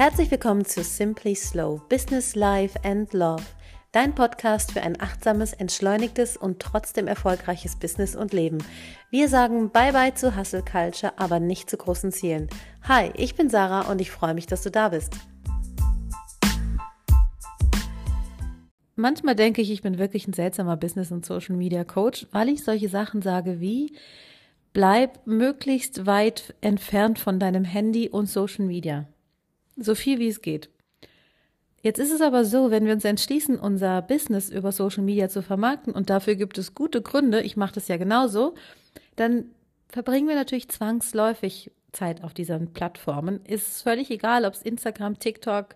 Herzlich willkommen zu Simply Slow Business, Life and Love, dein Podcast für ein achtsames, entschleunigtes und trotzdem erfolgreiches Business und Leben. Wir sagen Bye-bye zu Hustle Culture, aber nicht zu großen Zielen. Hi, ich bin Sarah und ich freue mich, dass du da bist. Manchmal denke ich, ich bin wirklich ein seltsamer Business- und Social-Media-Coach, weil ich solche Sachen sage wie, bleib möglichst weit entfernt von deinem Handy und Social Media. So viel wie es geht. Jetzt ist es aber so, wenn wir uns entschließen, unser Business über Social Media zu vermarkten und dafür gibt es gute Gründe, ich mache das ja genauso, dann verbringen wir natürlich zwangsläufig Zeit auf diesen Plattformen. Ist völlig egal, ob es Instagram, TikTok,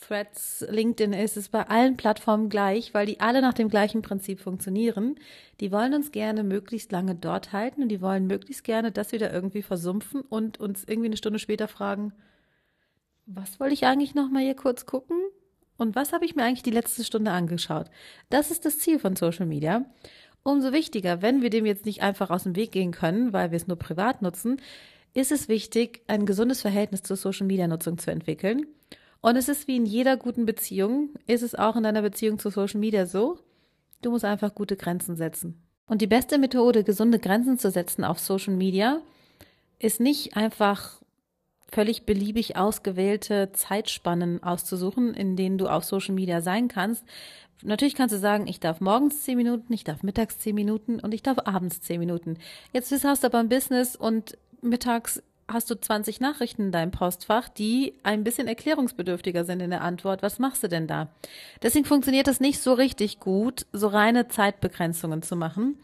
Threads, LinkedIn ist, ist bei allen Plattformen gleich, weil die alle nach dem gleichen Prinzip funktionieren. Die wollen uns gerne möglichst lange dort halten und die wollen möglichst gerne, dass wir da irgendwie versumpfen und uns irgendwie eine Stunde später fragen, was wollte ich eigentlich noch mal hier kurz gucken? Und was habe ich mir eigentlich die letzte Stunde angeschaut? Das ist das Ziel von Social Media. Umso wichtiger, wenn wir dem jetzt nicht einfach aus dem Weg gehen können, weil wir es nur privat nutzen, ist es wichtig, ein gesundes Verhältnis zur Social Media Nutzung zu entwickeln. Und es ist wie in jeder guten Beziehung, ist es auch in deiner Beziehung zu Social Media so, du musst einfach gute Grenzen setzen. Und die beste Methode, gesunde Grenzen zu setzen auf Social Media, ist nicht einfach völlig beliebig ausgewählte Zeitspannen auszusuchen, in denen du auf Social Media sein kannst. Natürlich kannst du sagen, ich darf morgens zehn Minuten, ich darf mittags zehn Minuten und ich darf abends zehn Minuten. Jetzt hast du aber ein Business und mittags hast du 20 Nachrichten in deinem Postfach, die ein bisschen erklärungsbedürftiger sind in der Antwort. Was machst du denn da? Deswegen funktioniert das nicht so richtig gut, so reine Zeitbegrenzungen zu machen.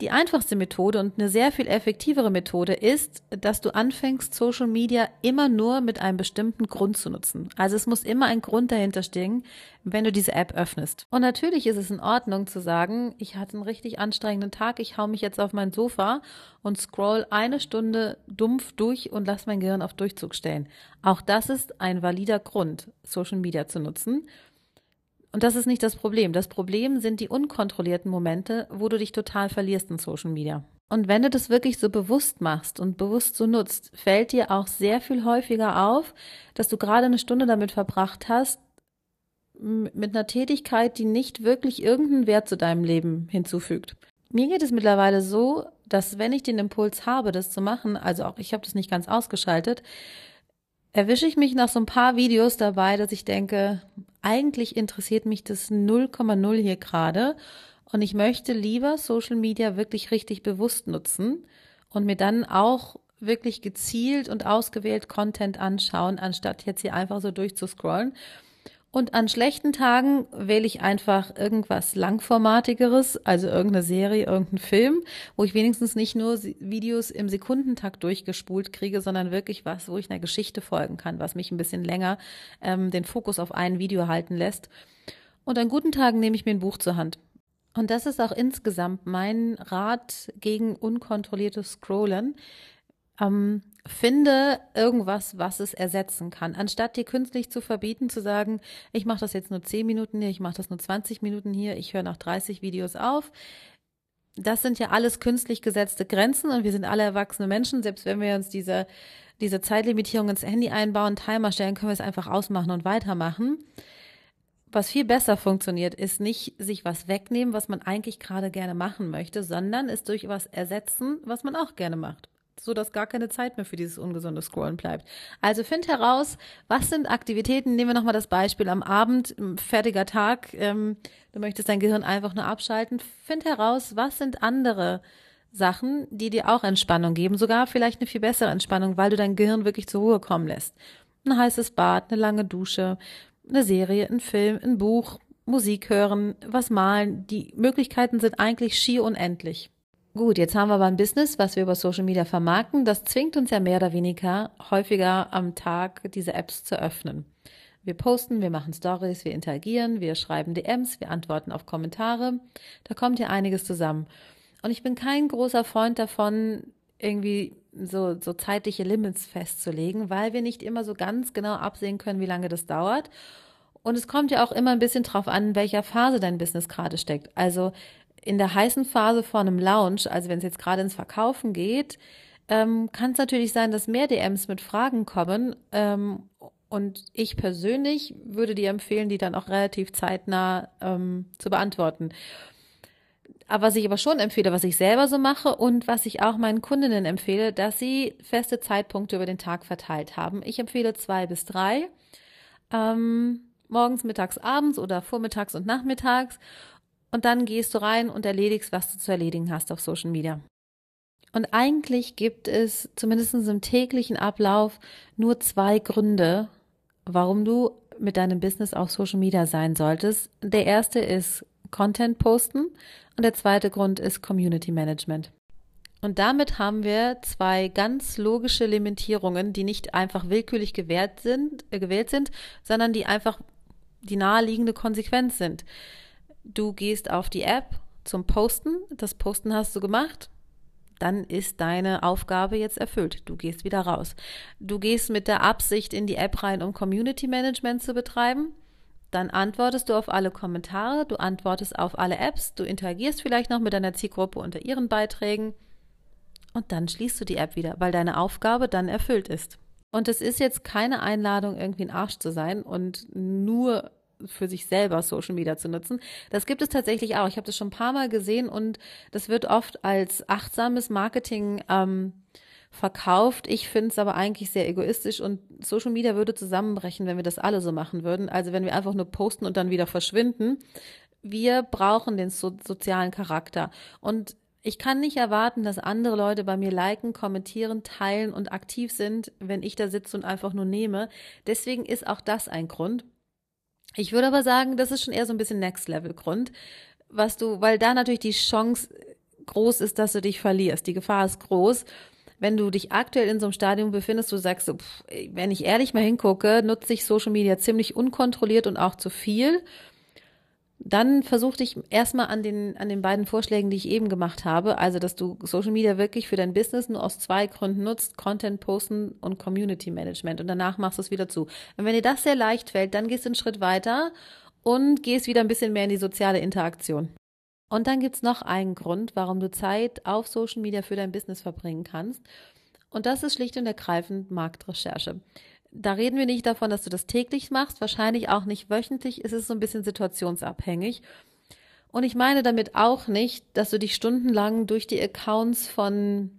Die einfachste Methode und eine sehr viel effektivere Methode ist, dass du anfängst, Social Media immer nur mit einem bestimmten Grund zu nutzen. Also es muss immer ein Grund dahinter stehen, wenn du diese App öffnest. Und natürlich ist es in Ordnung zu sagen, ich hatte einen richtig anstrengenden Tag, ich hau mich jetzt auf mein Sofa und scroll eine Stunde dumpf durch und lass mein Gehirn auf Durchzug stellen. Auch das ist ein valider Grund, Social Media zu nutzen. Und das ist nicht das Problem. Das Problem sind die unkontrollierten Momente, wo du dich total verlierst in Social Media. Und wenn du das wirklich so bewusst machst und bewusst so nutzt, fällt dir auch sehr viel häufiger auf, dass du gerade eine Stunde damit verbracht hast, mit einer Tätigkeit, die nicht wirklich irgendeinen Wert zu deinem Leben hinzufügt. Mir geht es mittlerweile so, dass wenn ich den Impuls habe, das zu machen, also auch ich habe das nicht ganz ausgeschaltet, erwische ich mich nach so ein paar Videos dabei, dass ich denke, eigentlich interessiert mich das 0,0 hier gerade und ich möchte lieber Social Media wirklich richtig bewusst nutzen und mir dann auch wirklich gezielt und ausgewählt Content anschauen, anstatt jetzt hier einfach so durchzuscrollen. Und an schlechten Tagen wähle ich einfach irgendwas langformatigeres, also irgendeine Serie, irgendeinen Film, wo ich wenigstens nicht nur Videos im Sekundentakt durchgespult kriege, sondern wirklich was, wo ich einer Geschichte folgen kann, was mich ein bisschen länger ähm, den Fokus auf ein Video halten lässt. Und an guten Tagen nehme ich mir ein Buch zur Hand. Und das ist auch insgesamt mein Rat gegen unkontrolliertes Scrollen. Ähm, finde irgendwas, was es ersetzen kann. Anstatt dir künstlich zu verbieten, zu sagen, ich mache das jetzt nur 10 Minuten hier, ich mache das nur 20 Minuten hier, ich höre nach 30 Videos auf. Das sind ja alles künstlich gesetzte Grenzen und wir sind alle erwachsene Menschen. Selbst wenn wir uns diese, diese Zeitlimitierung ins Handy einbauen, Timer stellen, können wir es einfach ausmachen und weitermachen. Was viel besser funktioniert, ist nicht sich was wegnehmen, was man eigentlich gerade gerne machen möchte, sondern es durch was ersetzen, was man auch gerne macht so dass gar keine Zeit mehr für dieses ungesunde Scrollen bleibt. Also find heraus, was sind Aktivitäten, nehmen wir nochmal das Beispiel am Abend, fertiger Tag, ähm, du möchtest dein Gehirn einfach nur abschalten, find heraus, was sind andere Sachen, die dir auch Entspannung geben, sogar vielleicht eine viel bessere Entspannung, weil du dein Gehirn wirklich zur Ruhe kommen lässt. Ein heißes Bad, eine lange Dusche, eine Serie, ein Film, ein Buch, Musik hören, was malen. Die Möglichkeiten sind eigentlich schier unendlich. Gut, jetzt haben wir aber ein Business, was wir über Social Media vermarkten. Das zwingt uns ja mehr oder weniger häufiger am Tag diese Apps zu öffnen. Wir posten, wir machen Stories, wir interagieren, wir schreiben DMs, wir antworten auf Kommentare. Da kommt ja einiges zusammen. Und ich bin kein großer Freund davon, irgendwie so, so zeitliche Limits festzulegen, weil wir nicht immer so ganz genau absehen können, wie lange das dauert. Und es kommt ja auch immer ein bisschen drauf an, in welcher Phase dein Business gerade steckt. Also in der heißen Phase vor einem Lounge, also wenn es jetzt gerade ins Verkaufen geht, ähm, kann es natürlich sein, dass mehr DMs mit Fragen kommen. Ähm, Und ich persönlich würde dir empfehlen, die dann auch relativ zeitnah ähm, zu beantworten. Aber was ich aber schon empfehle, was ich selber so mache und was ich auch meinen Kundinnen empfehle, dass sie feste Zeitpunkte über den Tag verteilt haben. Ich empfehle zwei bis drei. Ähm, morgens, mittags, abends oder vormittags und nachmittags. Und dann gehst du rein und erledigst, was du zu erledigen hast auf Social Media. Und eigentlich gibt es zumindest im täglichen Ablauf nur zwei Gründe, warum du mit deinem Business auf Social Media sein solltest. Der erste ist Content posten und der zweite Grund ist Community Management. Und damit haben wir zwei ganz logische Limitierungen, die nicht einfach willkürlich gewählt sind, äh, gewählt sind, sondern die einfach die naheliegende Konsequenz sind. Du gehst auf die App zum Posten, das Posten hast du gemacht, dann ist deine Aufgabe jetzt erfüllt. Du gehst wieder raus. Du gehst mit der Absicht in die App rein, um Community Management zu betreiben. Dann antwortest du auf alle Kommentare, du antwortest auf alle Apps, du interagierst vielleicht noch mit deiner Zielgruppe unter ihren Beiträgen und dann schließt du die App wieder, weil deine Aufgabe dann erfüllt ist. Und es ist jetzt keine Einladung, irgendwie ein Arsch zu sein und nur für sich selber Social Media zu nutzen. Das gibt es tatsächlich auch. Ich habe das schon ein paar Mal gesehen und das wird oft als achtsames Marketing ähm, verkauft. Ich finde es aber eigentlich sehr egoistisch und Social Media würde zusammenbrechen, wenn wir das alle so machen würden. Also wenn wir einfach nur posten und dann wieder verschwinden. Wir brauchen den so sozialen Charakter und ich kann nicht erwarten, dass andere Leute bei mir liken, kommentieren, teilen und aktiv sind, wenn ich da sitze und einfach nur nehme. Deswegen ist auch das ein Grund. Ich würde aber sagen, das ist schon eher so ein bisschen Next-Level-Grund, was du, weil da natürlich die Chance groß ist, dass du dich verlierst. Die Gefahr ist groß. Wenn du dich aktuell in so einem Stadium befindest, du sagst so, pff, wenn ich ehrlich mal hingucke, nutze ich Social Media ziemlich unkontrolliert und auch zu viel dann versuch dich erstmal an den, an den beiden Vorschlägen, die ich eben gemacht habe. Also, dass du Social Media wirklich für dein Business nur aus zwei Gründen nutzt. Content posten und Community Management. Und danach machst du es wieder zu. Und wenn dir das sehr leicht fällt, dann gehst du einen Schritt weiter und gehst wieder ein bisschen mehr in die soziale Interaktion. Und dann gibt's noch einen Grund, warum du Zeit auf Social Media für dein Business verbringen kannst. Und das ist schlicht und ergreifend Marktrecherche. Da reden wir nicht davon, dass du das täglich machst, wahrscheinlich auch nicht wöchentlich, es ist so ein bisschen situationsabhängig. Und ich meine damit auch nicht, dass du dich stundenlang durch die Accounts von,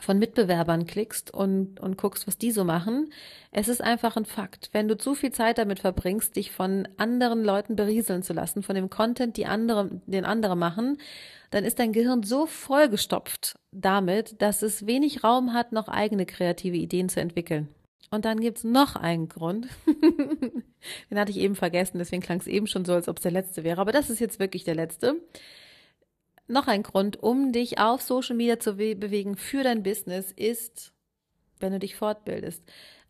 von Mitbewerbern klickst und, und guckst, was die so machen. Es ist einfach ein Fakt. Wenn du zu viel Zeit damit verbringst, dich von anderen Leuten berieseln zu lassen, von dem Content, die andere, den andere machen, dann ist dein Gehirn so vollgestopft damit, dass es wenig Raum hat, noch eigene kreative Ideen zu entwickeln. Und dann gibt's noch einen Grund. Den hatte ich eben vergessen, deswegen klang es eben schon so, als ob es der letzte wäre. Aber das ist jetzt wirklich der letzte. Noch ein Grund, um dich auf Social Media zu bewegen für dein Business, ist, wenn du dich fortbildest.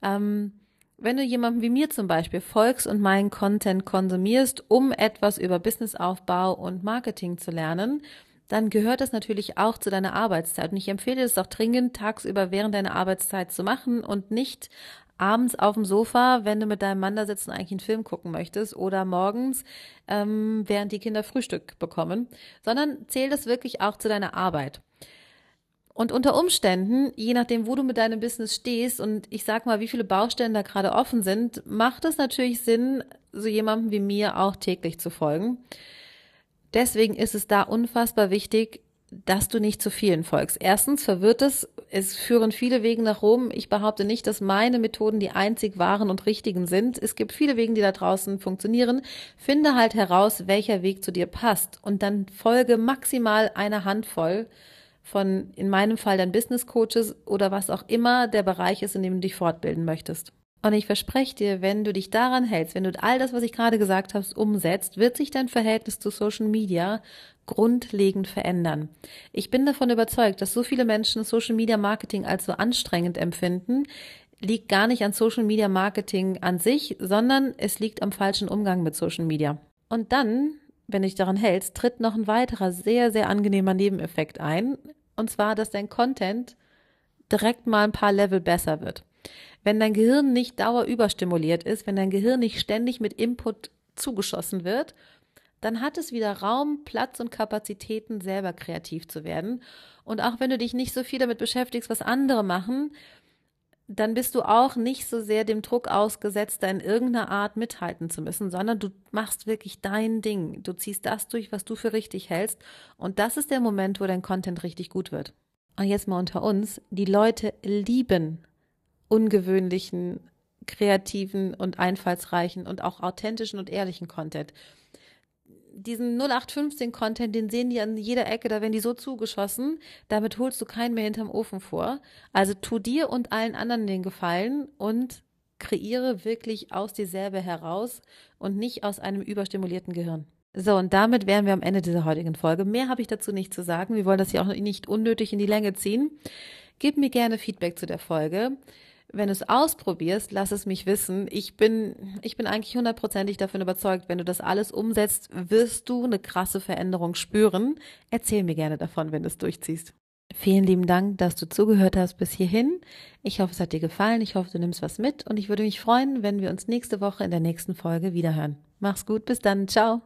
Ähm, wenn du jemandem wie mir zum Beispiel folgst und meinen Content konsumierst, um etwas über Businessaufbau und Marketing zu lernen, dann gehört das natürlich auch zu deiner Arbeitszeit. Und ich empfehle es auch dringend, tagsüber während deiner Arbeitszeit zu machen und nicht abends auf dem Sofa, wenn du mit deinem Mann da sitzt und eigentlich einen Film gucken möchtest oder morgens, ähm, während die Kinder Frühstück bekommen, sondern zähl das wirklich auch zu deiner Arbeit. Und unter Umständen, je nachdem, wo du mit deinem Business stehst und ich sag mal, wie viele Baustellen da gerade offen sind, macht es natürlich Sinn, so jemandem wie mir auch täglich zu folgen. Deswegen ist es da unfassbar wichtig, dass du nicht zu vielen folgst. Erstens verwirrt es, es führen viele Wege nach Rom. Ich behaupte nicht, dass meine Methoden die einzig wahren und richtigen sind. Es gibt viele Wege, die da draußen funktionieren. Finde halt heraus, welcher Weg zu dir passt und dann folge maximal einer Handvoll von, in meinem Fall dann Business Coaches oder was auch immer der Bereich ist, in dem du dich fortbilden möchtest. Und ich verspreche dir, wenn du dich daran hältst, wenn du all das, was ich gerade gesagt habe, umsetzt, wird sich dein Verhältnis zu Social Media grundlegend verändern. Ich bin davon überzeugt, dass so viele Menschen Social Media Marketing als so anstrengend empfinden, liegt gar nicht an Social Media Marketing an sich, sondern es liegt am falschen Umgang mit Social Media. Und dann, wenn du dich daran hältst, tritt noch ein weiterer sehr, sehr angenehmer Nebeneffekt ein. Und zwar, dass dein Content direkt mal ein paar Level besser wird. Wenn dein Gehirn nicht dauerüberstimuliert ist, wenn dein Gehirn nicht ständig mit Input zugeschossen wird, dann hat es wieder Raum, Platz und Kapazitäten, selber kreativ zu werden. Und auch wenn du dich nicht so viel damit beschäftigst, was andere machen, dann bist du auch nicht so sehr dem Druck ausgesetzt, da in irgendeiner Art mithalten zu müssen, sondern du machst wirklich dein Ding. Du ziehst das durch, was du für richtig hältst. Und das ist der Moment, wo dein Content richtig gut wird. Und jetzt mal unter uns, die Leute lieben ungewöhnlichen, kreativen und einfallsreichen und auch authentischen und ehrlichen Content diesen 0815-Content, den sehen die an jeder Ecke, da werden die so zugeschossen, damit holst du keinen mehr hinterm Ofen vor. Also tu dir und allen anderen den Gefallen und kreiere wirklich aus dir selber heraus und nicht aus einem überstimulierten Gehirn. So, und damit wären wir am Ende dieser heutigen Folge. Mehr habe ich dazu nicht zu sagen. Wir wollen das hier auch nicht unnötig in die Länge ziehen. Gib mir gerne Feedback zu der Folge wenn du es ausprobierst, lass es mich wissen. Ich bin, ich bin eigentlich hundertprozentig davon überzeugt, wenn du das alles umsetzt, wirst du eine krasse Veränderung spüren. Erzähl mir gerne davon, wenn du es durchziehst. Vielen lieben Dank, dass du zugehört hast bis hierhin. Ich hoffe, es hat dir gefallen. Ich hoffe, du nimmst was mit und ich würde mich freuen, wenn wir uns nächste Woche in der nächsten Folge wiederhören. Mach's gut, bis dann. Ciao.